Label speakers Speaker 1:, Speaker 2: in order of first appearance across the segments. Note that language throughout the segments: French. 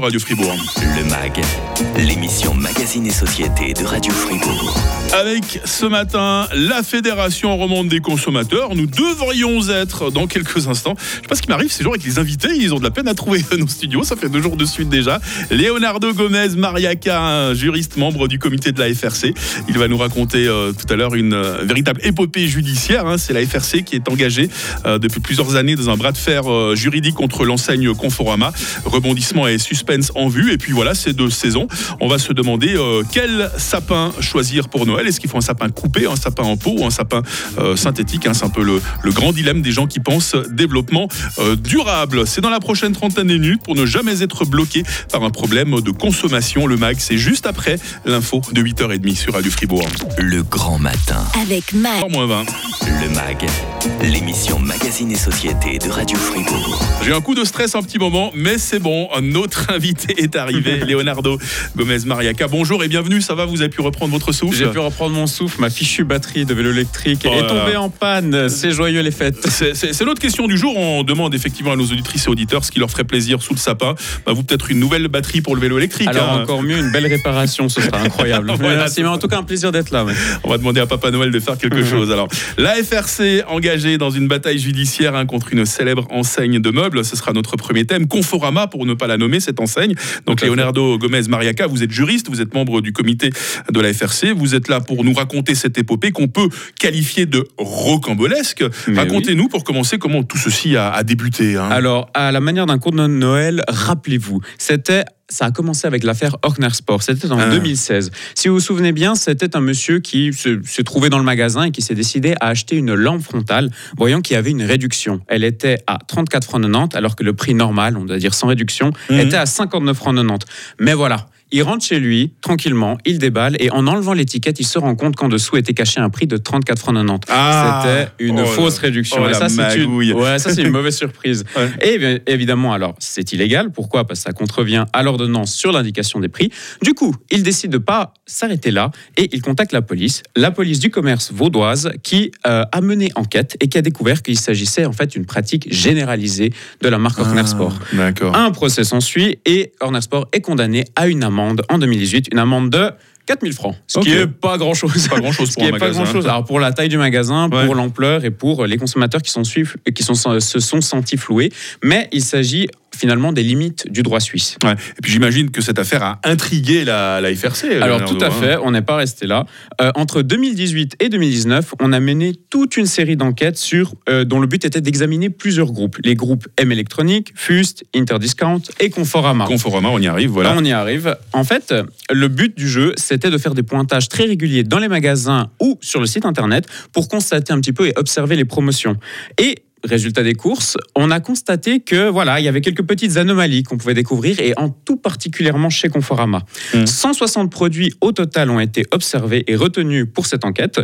Speaker 1: Radio Fribourg.
Speaker 2: Le MAG, l'émission Magazine et Société de Radio Fribourg.
Speaker 1: Avec ce matin la Fédération romande des consommateurs. Nous devrions être dans quelques instants. Je sais pas ce qui m'arrive ces jours avec les invités. Ils ont de la peine à trouver nos studios. Ça fait deux jours de suite déjà. Leonardo Gomez Mariaca, un juriste membre du comité de la FRC. Il va nous raconter euh, tout à l'heure une euh, véritable épopée judiciaire. hein. C'est la FRC qui est engagée euh, depuis plusieurs années dans un bras de fer juridique contre l'enseigne Conforama. Rebondissement et suspense en vue. Et puis voilà, c'est de saison. On va se demander euh, quel sapin choisir pour Noël. Est-ce qu'il faut un sapin coupé, un sapin en pot ou un sapin euh, synthétique? Hein C'est un peu le, le grand dilemme des gens qui pensent développement euh, durable. C'est dans la prochaine trentaine de minutes pour ne jamais être bloqué par un problème de consommation. Le MAG, c'est juste après l'info de 8h30 sur Radio Fribourg.
Speaker 2: Le grand matin.
Speaker 3: Avec Mag.
Speaker 1: 3 moins 20.
Speaker 2: Le MAG, l'émission Magazine et Société de Radio Fribourg.
Speaker 1: J'ai un coup de stress un petit moment, mais c'est bon. Un autre invité est arrivé, Leonardo Gomez Mariaca. Bonjour et bienvenue. Ça va Vous avez pu reprendre votre souffle
Speaker 4: J'ai pu reprendre mon souffle, ma fichue batterie de vélo électrique
Speaker 1: Oh
Speaker 4: est tombée en panne. C'est joyeux les fêtes.
Speaker 1: C'est- l'autre question du jour. On demande effectivement à nos auditrices et auditeurs ce qui leur ferait plaisir sous le sapin. Bah, vous, peut-être une nouvelle batterie pour le vélo électrique.
Speaker 4: Alors
Speaker 1: hein.
Speaker 4: encore mieux, une belle réparation, ce sera incroyable.
Speaker 1: Voilà,
Speaker 4: Merci, mais en tout cas un plaisir d'être là. ouais.
Speaker 1: On va demander à Papa Noël de faire quelque chose. Alors, la FRC engagée dans une bataille judiciaire hein, contre une célèbre enseigne de meubles. Ce sera notre premier thème. Conforama, pour ne pas la nommer, cette enseigne. Donc. Leonardo Gomez Mariaca, vous êtes juriste, vous êtes membre du comité de la FRC. Vous êtes là pour nous raconter cette épopée qu'on peut qualifier de rocambolesque. Racontez-nous pour commencer comment tout ceci a, a débuté. hein.
Speaker 4: Alors, à la manière d'un conte de Noël, rappelez-vous, c'était ça a commencé avec l'affaire Horner Sport. C'était en
Speaker 1: Ah.
Speaker 4: 2016. Si vous vous souvenez bien, c'était un monsieur qui se, se trouvait dans le magasin et qui s'est décidé à acheter une lampe frontale, voyant qu'il y avait une réduction. Elle était à 34 francs 90, alors que le prix normal, on doit dire sans réduction,
Speaker 1: Mhm.
Speaker 4: était à 59 francs 90. Mais voilà. Il rentre chez lui, tranquillement, il déballe, et en enlevant l'étiquette, il se rend compte qu'en dessous était caché un prix de 34 francs 90.
Speaker 1: Ah.
Speaker 4: C'était une
Speaker 1: Oh
Speaker 4: fausse
Speaker 1: la-
Speaker 4: réduction.
Speaker 1: oh
Speaker 4: et ça, c'est une, ouais, mauvaise surprise.
Speaker 1: Ouais.
Speaker 4: Et bien, évidemment, alors, c'est illégal. Pourquoi? Parce que ça contrevient à l'ordonnance sur l'indication des prix. Du coup, il décide de pas s'arrêter là et il contacte la police, la police du commerce vaudoise, qui euh, a mené enquête et qui a découvert qu'il s'agissait en fait d'une pratique généralisée de la marque Sport.
Speaker 1: Ah, D'accord.
Speaker 4: Un procès s'ensuit et Horner Sport est condamné à une amende en 2018, une amende de 4000 francs, ce qui est pas grand-chose.
Speaker 1: Pas grand-chose
Speaker 4: Ce
Speaker 1: pour
Speaker 4: qui
Speaker 1: un
Speaker 4: est pas grand chose. Alors pour la taille du magasin,
Speaker 1: Ouais.
Speaker 4: pour l'ampleur et pour les consommateurs qui, sont suiv- qui sont, se sont sentis floués. Mais il s'agit finalement des limites du droit suisse.
Speaker 1: Ouais. Et puis j'imagine que cette affaire a intrigué la, la FRC.
Speaker 4: Alors
Speaker 1: Leonardo,
Speaker 4: tout à
Speaker 1: hein.
Speaker 4: fait, on n'est pas resté là. Euh, entre 2018 et 2019, on a mené toute une série d'enquêtes sur euh, dont le but était d'examiner plusieurs groupes. Les groupes M électronique, Fust, Interdiscount et Conforama.
Speaker 1: Conforama, on y arrive, voilà.
Speaker 4: Là, on y arrive. En fait, le but du jeu, c'était de faire des pointages très réguliers dans les magasins ou sur le site internet pour constater un petit peu et observer les promotions. Et Résultat des courses, on a constaté que voilà, il y avait quelques petites anomalies qu'on pouvait découvrir et en tout particulièrement chez Conforama.
Speaker 1: Mhm.
Speaker 4: 160 produits au total ont été observés et retenus pour cette enquête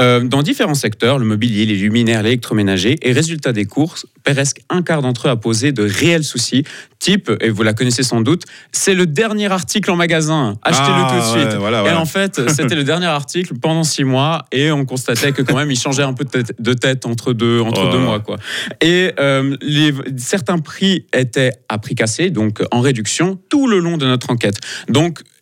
Speaker 4: euh, dans différents secteurs, le mobilier, les luminaires, l'électroménager. Et résultat des courses, presque un quart d'entre eux a posé de réels soucis. Type, et vous la connaissez sans doute, c'est le dernier article en magasin. Achetez-le
Speaker 1: Ah,
Speaker 4: tout de suite.
Speaker 1: ouais, voilà,
Speaker 4: Et en fait, c'était le dernier article pendant six mois et on constatait que quand même, il changeait un peu de tête, de tête entre deux, entre
Speaker 1: Oh.
Speaker 4: deux mois. Quoi. Et euh, certains prix étaient à prix cassé, donc en réduction, tout le long de notre enquête.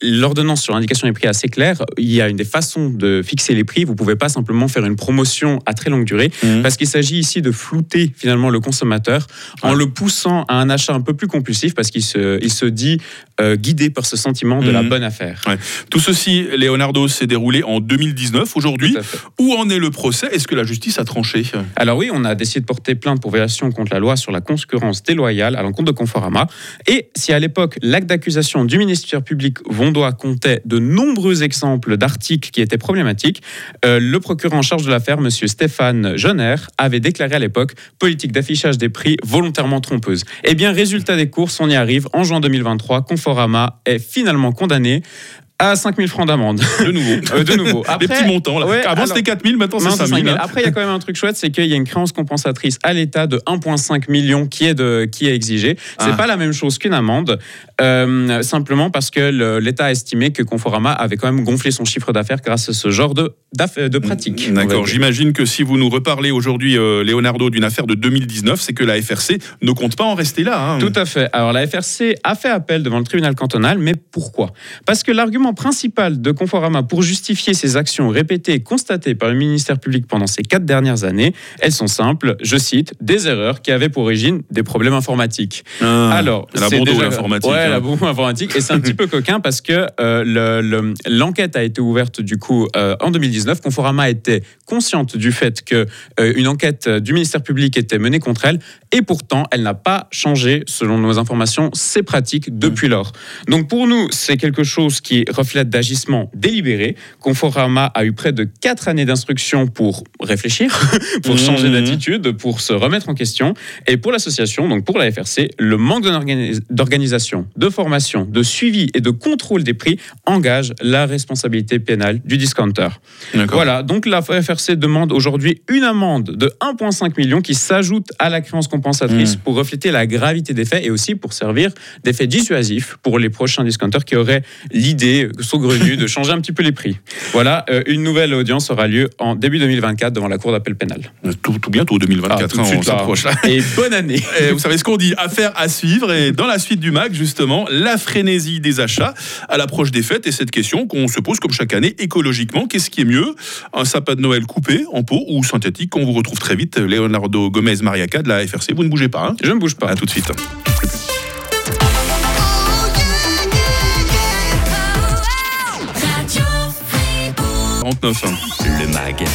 Speaker 4: L'ordonnance sur l'indication des prix est assez claire. Il y a une des façons de fixer les prix. Vous ne pouvez pas simplement faire une promotion à très longue durée,
Speaker 1: Mhm.
Speaker 4: parce qu'il s'agit ici de flouter finalement le consommateur en
Speaker 1: Ouais.
Speaker 4: le poussant à un achat un peu plus compulsif, parce qu'il se, il se dit euh, guidé par ce sentiment de la
Speaker 1: Mhm.
Speaker 4: bonne affaire.
Speaker 1: Tout ceci, Leonardo, s'est déroulé en 2019. Aujourd'hui, où en est le procès? Est-ce que la justice a tranché?
Speaker 4: Alors oui, on a décidé de porter plainte pour violation contre la loi sur la concurrence déloyale à l'encontre de Conforama. Et si à l'époque, l'acte d'accusation du ministère public vaudois comptait de nombreux exemples d'articles qui étaient problématiques, euh, le procureur en charge de l'affaire, M. Stéphane Jonner, avait déclaré à l'époque politique d'affichage des prix volontairement trompeuse. Eh bien, résultat des courses, on y arrive. En juin 2023, Conforama est finalement condamné à 5000 francs d'amende.
Speaker 1: De nouveau.
Speaker 4: Euh, de nouveau.
Speaker 1: Des petits montants. Là.
Speaker 4: Ouais,
Speaker 1: Avant, c'était 4000, maintenant, c'est
Speaker 4: Non, c'est
Speaker 1: 5000.
Speaker 4: 5 000.
Speaker 1: hein.
Speaker 4: Après, il y a quand même un truc chouette, c'est qu'il y a une créance compensatrice à l'État de 1,5 million qui est, de, qui est exigée. C'est
Speaker 1: Ah.
Speaker 4: pas la même chose qu'une amende, euh, simplement parce que l'État a estimé que Conforama avait quand même gonflé son chiffre d'affaires grâce à ce genre de, de pratique.
Speaker 1: D'accord. J'imagine que si vous nous reparlez aujourd'hui, euh, Leonardo, d'une affaire de 2019, c'est que la FRC ne compte pas en rester là. hein.
Speaker 4: Tout à fait. Alors la FRC a fait appel devant le tribunal cantonal, mais pourquoi? Parce que l'argument principal de Conforama pour justifier ces actions répétées et constatées par le ministère public pendant ces quatre dernières années, elles sont simples, je cite, des erreurs qui avaient pour origine des problèmes informatiques.
Speaker 1: Ah,
Speaker 4: Alors,
Speaker 1: la
Speaker 4: c'est
Speaker 1: bombe
Speaker 4: déjà-
Speaker 1: l'informatique.
Speaker 4: Ouais,
Speaker 1: hein.
Speaker 4: la bombe informatique. Et c'est un petit peu coquin parce que euh, le- le- l'enquête a été ouverte du coup euh, en 2019. Conforama était consciente du fait que euh, une enquête du ministère public était menée contre elle et pourtant elle n'a pas changé, selon nos informations, ses pratiques depuis lors. Donc pour nous, c'est quelque chose qui reflète d'agissement délibéré. Conforama a eu près de quatre années d'instruction pour réfléchir, pour changer d'attitude, pour se remettre en question. Et pour l'association, donc pour la FRC, le manque d'organi- d'organisation, de formation, de suivi et de contrôle des prix engage la responsabilité pénale du discounter. Voilà, donc la FRC demande aujourd'hui une amende de 1,5 million qui s'ajoute à la créance compensatrice
Speaker 1: Mm.
Speaker 4: pour refléter la gravité des faits et aussi pour servir d'effet dissuasif pour les prochains discounters qui auraient l'idée saugrenue de changer un petit peu les prix. Voilà, euh, une nouvelle audience aura lieu en début 2024 devant la Cour d'appel pénale.
Speaker 1: Tout, tout bientôt, 2024.
Speaker 4: Ah, tout
Speaker 1: hein,
Speaker 4: suite,
Speaker 1: on s'approche là.
Speaker 4: Et bonne année
Speaker 1: Et vous savez ce qu'on dit, affaire à suivre. Et dans la suite du MAC, justement, la frénésie des achats à l'approche des fêtes et cette question qu'on se pose comme chaque année écologiquement. Qu'est-ce qui est mieux? Un sapin de Noël coupé en pot ou synthétique? On vous retrouve très vite. Leonardo Gomez Mariaca de la FRC. Vous ne bougez pas. hein?
Speaker 4: Je ne bouge pas.
Speaker 1: à tout de suite. 9h59.
Speaker 2: Le MAG,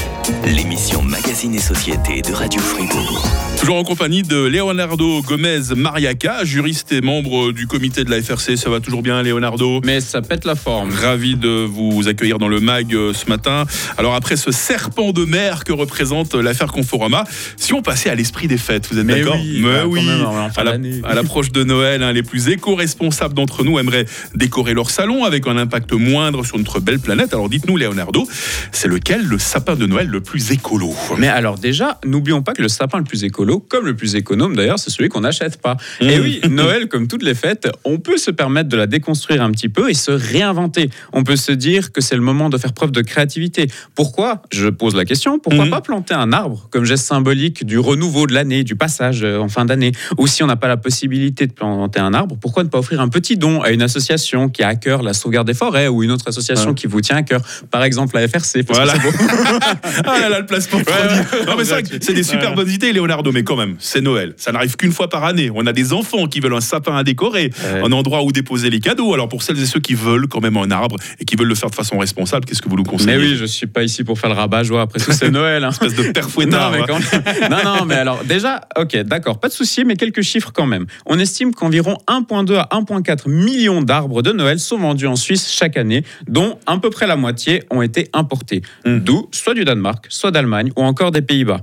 Speaker 2: l'émission Magazine et Société de Radio Fribourg.
Speaker 1: Toujours en compagnie de Leonardo Gomez Mariaca, juriste et membre du comité de la FRC. Ça va toujours bien, Leonardo?
Speaker 4: Mais ça pète la forme.
Speaker 1: Ravi de vous accueillir dans le MAG euh, ce matin. Alors après ce serpent de mer que représente l'affaire Conforama, si on passait à l'esprit des fêtes, vous êtes
Speaker 4: Mais
Speaker 1: d'accord?
Speaker 4: oui,
Speaker 1: Mais
Speaker 4: bah, quand
Speaker 1: oui.
Speaker 4: même,
Speaker 1: la-
Speaker 4: d'année.
Speaker 1: à l'approche de Noël, hein, les plus éco-responsables d'entre nous aimeraient décorer leur salon avec un impact moindre sur notre belle planète. Alors dites-nous, Leonardo, c'est lequel le sapin de Noël le plus écolo
Speaker 4: Mais alors déjà, n'oublions pas que le sapin le plus écolo, comme le plus économe d'ailleurs, c'est celui qu'on n'achète pas.
Speaker 1: Mmh.
Speaker 4: Et oui, Noël, comme toutes les fêtes, on peut se permettre de la déconstruire un petit peu et se réinventer. On peut se dire que c'est le moment de faire preuve de créativité. Pourquoi Je pose la question, pourquoi
Speaker 1: Mhm.
Speaker 4: pas planter un arbre comme geste symbolique du renouveau de l'année, du passage euh, en fin d'année? Ou si on n'a pas la possibilité de planter un arbre, pourquoi ne pas offrir un petit don à une association qui a à cœur la sauvegarde des forêts ou une autre association
Speaker 1: Ouais.
Speaker 4: qui vous tient à cœur? Par exemple la FRC.
Speaker 1: Voilà. Ah là là, le placement de produit. Non, mais c'est vrai que c'est des super
Speaker 4: Ouais.
Speaker 1: bonnes idées, Leonardo, mais quand même, c'est Noël. Ça n'arrive qu'une fois par année. On a des enfants qui veulent un sapin à décorer,
Speaker 4: Ouais.
Speaker 1: un endroit où déposer les cadeaux. Alors pour celles et ceux qui veulent quand même un arbre et qui veulent le faire de façon responsable, qu'est-ce que vous nous conseillez
Speaker 4: Mais oui, je suis pas ici pour faire le rabat-joie. Après tout, c'est Noël. hein.
Speaker 1: Espèce de père fouettard. hein.
Speaker 4: quand non, non, mais alors déjà, ok, d'accord, pas de souci, mais quelques chiffres quand même. On estime qu'environ 1,2 à 1,4 millions d'arbres de Noël sont vendus en Suisse chaque année, dont à peu près la moitié ont été importés,
Speaker 1: Mm.
Speaker 4: d'où soit du Danemark, soit d'Allemagne ou encore des Pays-Bas.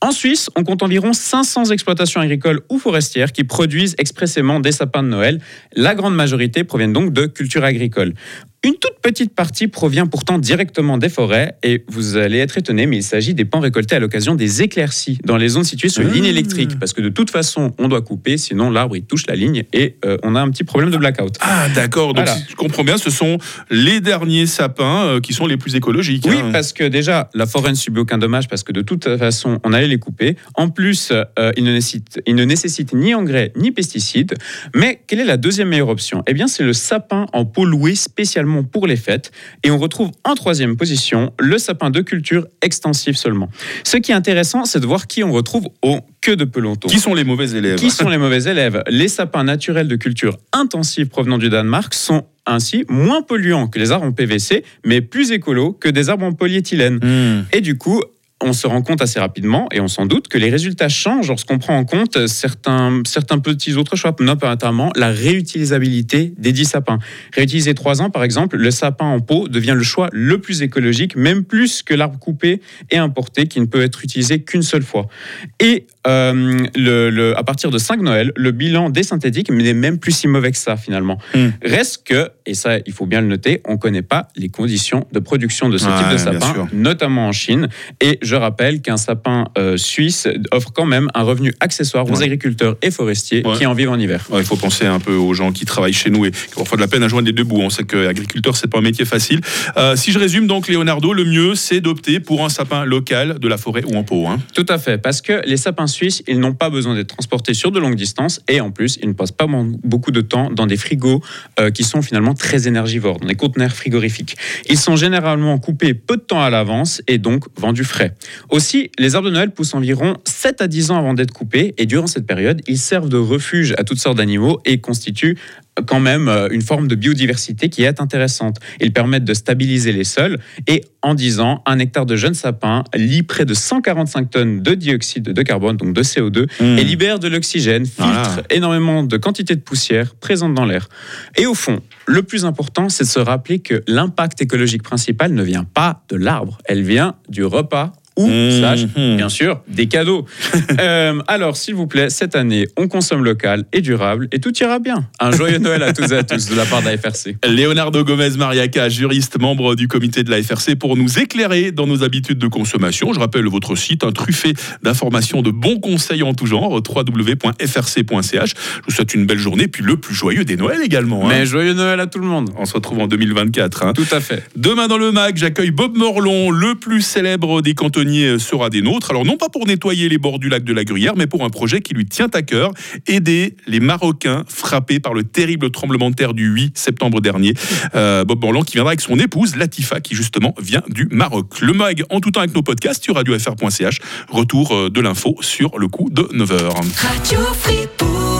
Speaker 4: En Suisse, on compte environ 500 exploitations agricoles ou forestières qui produisent expressément des sapins de Noël. La grande majorité proviennent donc de cultures agricoles. Une toute petite partie provient pourtant directement des forêts et vous allez être étonné, mais il s'agit des pans récoltés à l'occasion des éclaircies dans les zones situées sur les
Speaker 1: Ah.
Speaker 4: lignes électriques parce que de toute façon, on doit couper, sinon l'arbre il touche la ligne et euh, on a un petit problème de blackout.
Speaker 1: Ah d'accord, donc
Speaker 4: Voilà.
Speaker 1: si je comprends bien, ce sont les derniers sapins euh, qui sont les plus écologiques.
Speaker 4: Oui,
Speaker 1: hein.
Speaker 4: parce que déjà, la forêt ne subit aucun dommage parce que de toute façon, on allait les couper. En plus, euh, ils, ne nécessitent, ils ne nécessitent ni engrais ni pesticides. Mais quelle est la deuxième meilleure option? Eh bien, c'est le sapin en pot loué spécialement pour les fêtes. Et on retrouve en troisième position le sapin de culture extensive seulement. Ce qui est intéressant, c'est de voir qui on retrouve au queue de peloton.
Speaker 1: Qui sont les mauvais élèves
Speaker 4: Qui sont les mauvais élèves? Les sapins naturels de culture intensive provenant du Danemark sont ainsi moins polluants que les arbres en PVC, mais plus écolos que des arbres en polyéthylène.
Speaker 1: Hmm.
Speaker 4: Et du coup, on se rend compte assez rapidement, et on s'en doute, que les résultats changent lorsqu'on prend en compte certains, certains petits autres choix, notamment la réutilisabilité des dix sapins. Réutiliser trois ans, par exemple, le sapin en pot devient le choix le plus écologique, même plus que l'arbre coupé et importé qui ne peut être utilisé qu'une seule fois. Et euh, le, à partir de 5 Noël, le bilan des synthétiques n'est même plus si mauvais que ça finalement.
Speaker 1: Hmm.
Speaker 4: Reste que, et ça il faut bien le noter, on ne connaît pas les conditions de production de ce type de sapin, notamment en Chine. Et je rappelle qu'un sapin euh, suisse offre quand même un revenu accessoire aux
Speaker 1: Ouais.
Speaker 4: agriculteurs et forestiers
Speaker 1: Ouais.
Speaker 4: qui en vivent en hiver.
Speaker 1: Ouais, il faut penser un peu aux gens qui travaillent chez nous et qui ont parfois de la peine à joindre les deux bouts. On sait que agriculteur, c'est pas un métier facile. Euh, si je résume donc, Leonardo, le mieux, c'est d'opter pour un sapin local de la forêt ou en pot. hein.
Speaker 4: Tout à fait, parce que les sapins suisses, ils n'ont pas besoin d'être transportés sur de longues distances et en plus, ils ne passent pas beaucoup de temps dans des frigos euh, qui sont finalement très énergivores, dans des conteneurs frigorifiques. Ils sont généralement coupés peu de temps à l'avance et donc vendus frais. Aussi, les arbres de Noël poussent environ 7 à 10 ans avant d'être coupés et durant cette période, ils servent de refuge à toutes sortes d'animaux et constituent quand même euh, une forme de biodiversité qui est intéressante. Ils permettent de stabiliser les sols et en 10 ans, un hectare de jeunes sapins lie près de 145 tonnes de dioxyde de carbone, donc de CO2, et libère de l'oxygène, filtre énormément de quantité de poussière présente dans l'air. Et au fond, le plus important, c'est de se rappeler que l'impact écologique principal ne vient pas de l'arbre, elle vient du repas ou, slash, bien sûr, des cadeaux. Euh, alors, s'il vous plaît, cette année, on consomme local et durable et tout ira bien. Un joyeux Noël à toutes et à tous de la part de la FRC.
Speaker 1: Leonardo Gomez Mariaca, juriste, membre du comité de la FRC, pour nous éclairer dans nos habitudes de consommation. Je rappelle votre site, un truffé d'informations, de bons conseils en tout genre, www.frc.ch. Je vous souhaite une belle journée, puis le plus joyeux des Noëls également. hein.
Speaker 4: Mais joyeux Noël à tout le monde.
Speaker 1: On se retrouve en 2024. hein.
Speaker 4: Tout à fait.
Speaker 1: Demain dans le MAC, j'accueille Bob Morlon, le plus célèbre des cantonniers euh, sera des nôtres. Alors non pas pour nettoyer les bords du lac de la Gruyère, mais pour un projet qui lui tient à cœur, aider les Marocains frappés par le terrible tremblement de terre du 8 septembre dernier. Euh, Bob Morlon qui viendra avec son épouse Latifa qui justement vient du Maroc. Le MAG en tout temps avec nos podcasts sur radiofr.ch. Retour euh, de l'info sur le coup de 9h.
Speaker 3: Radio Fribourg.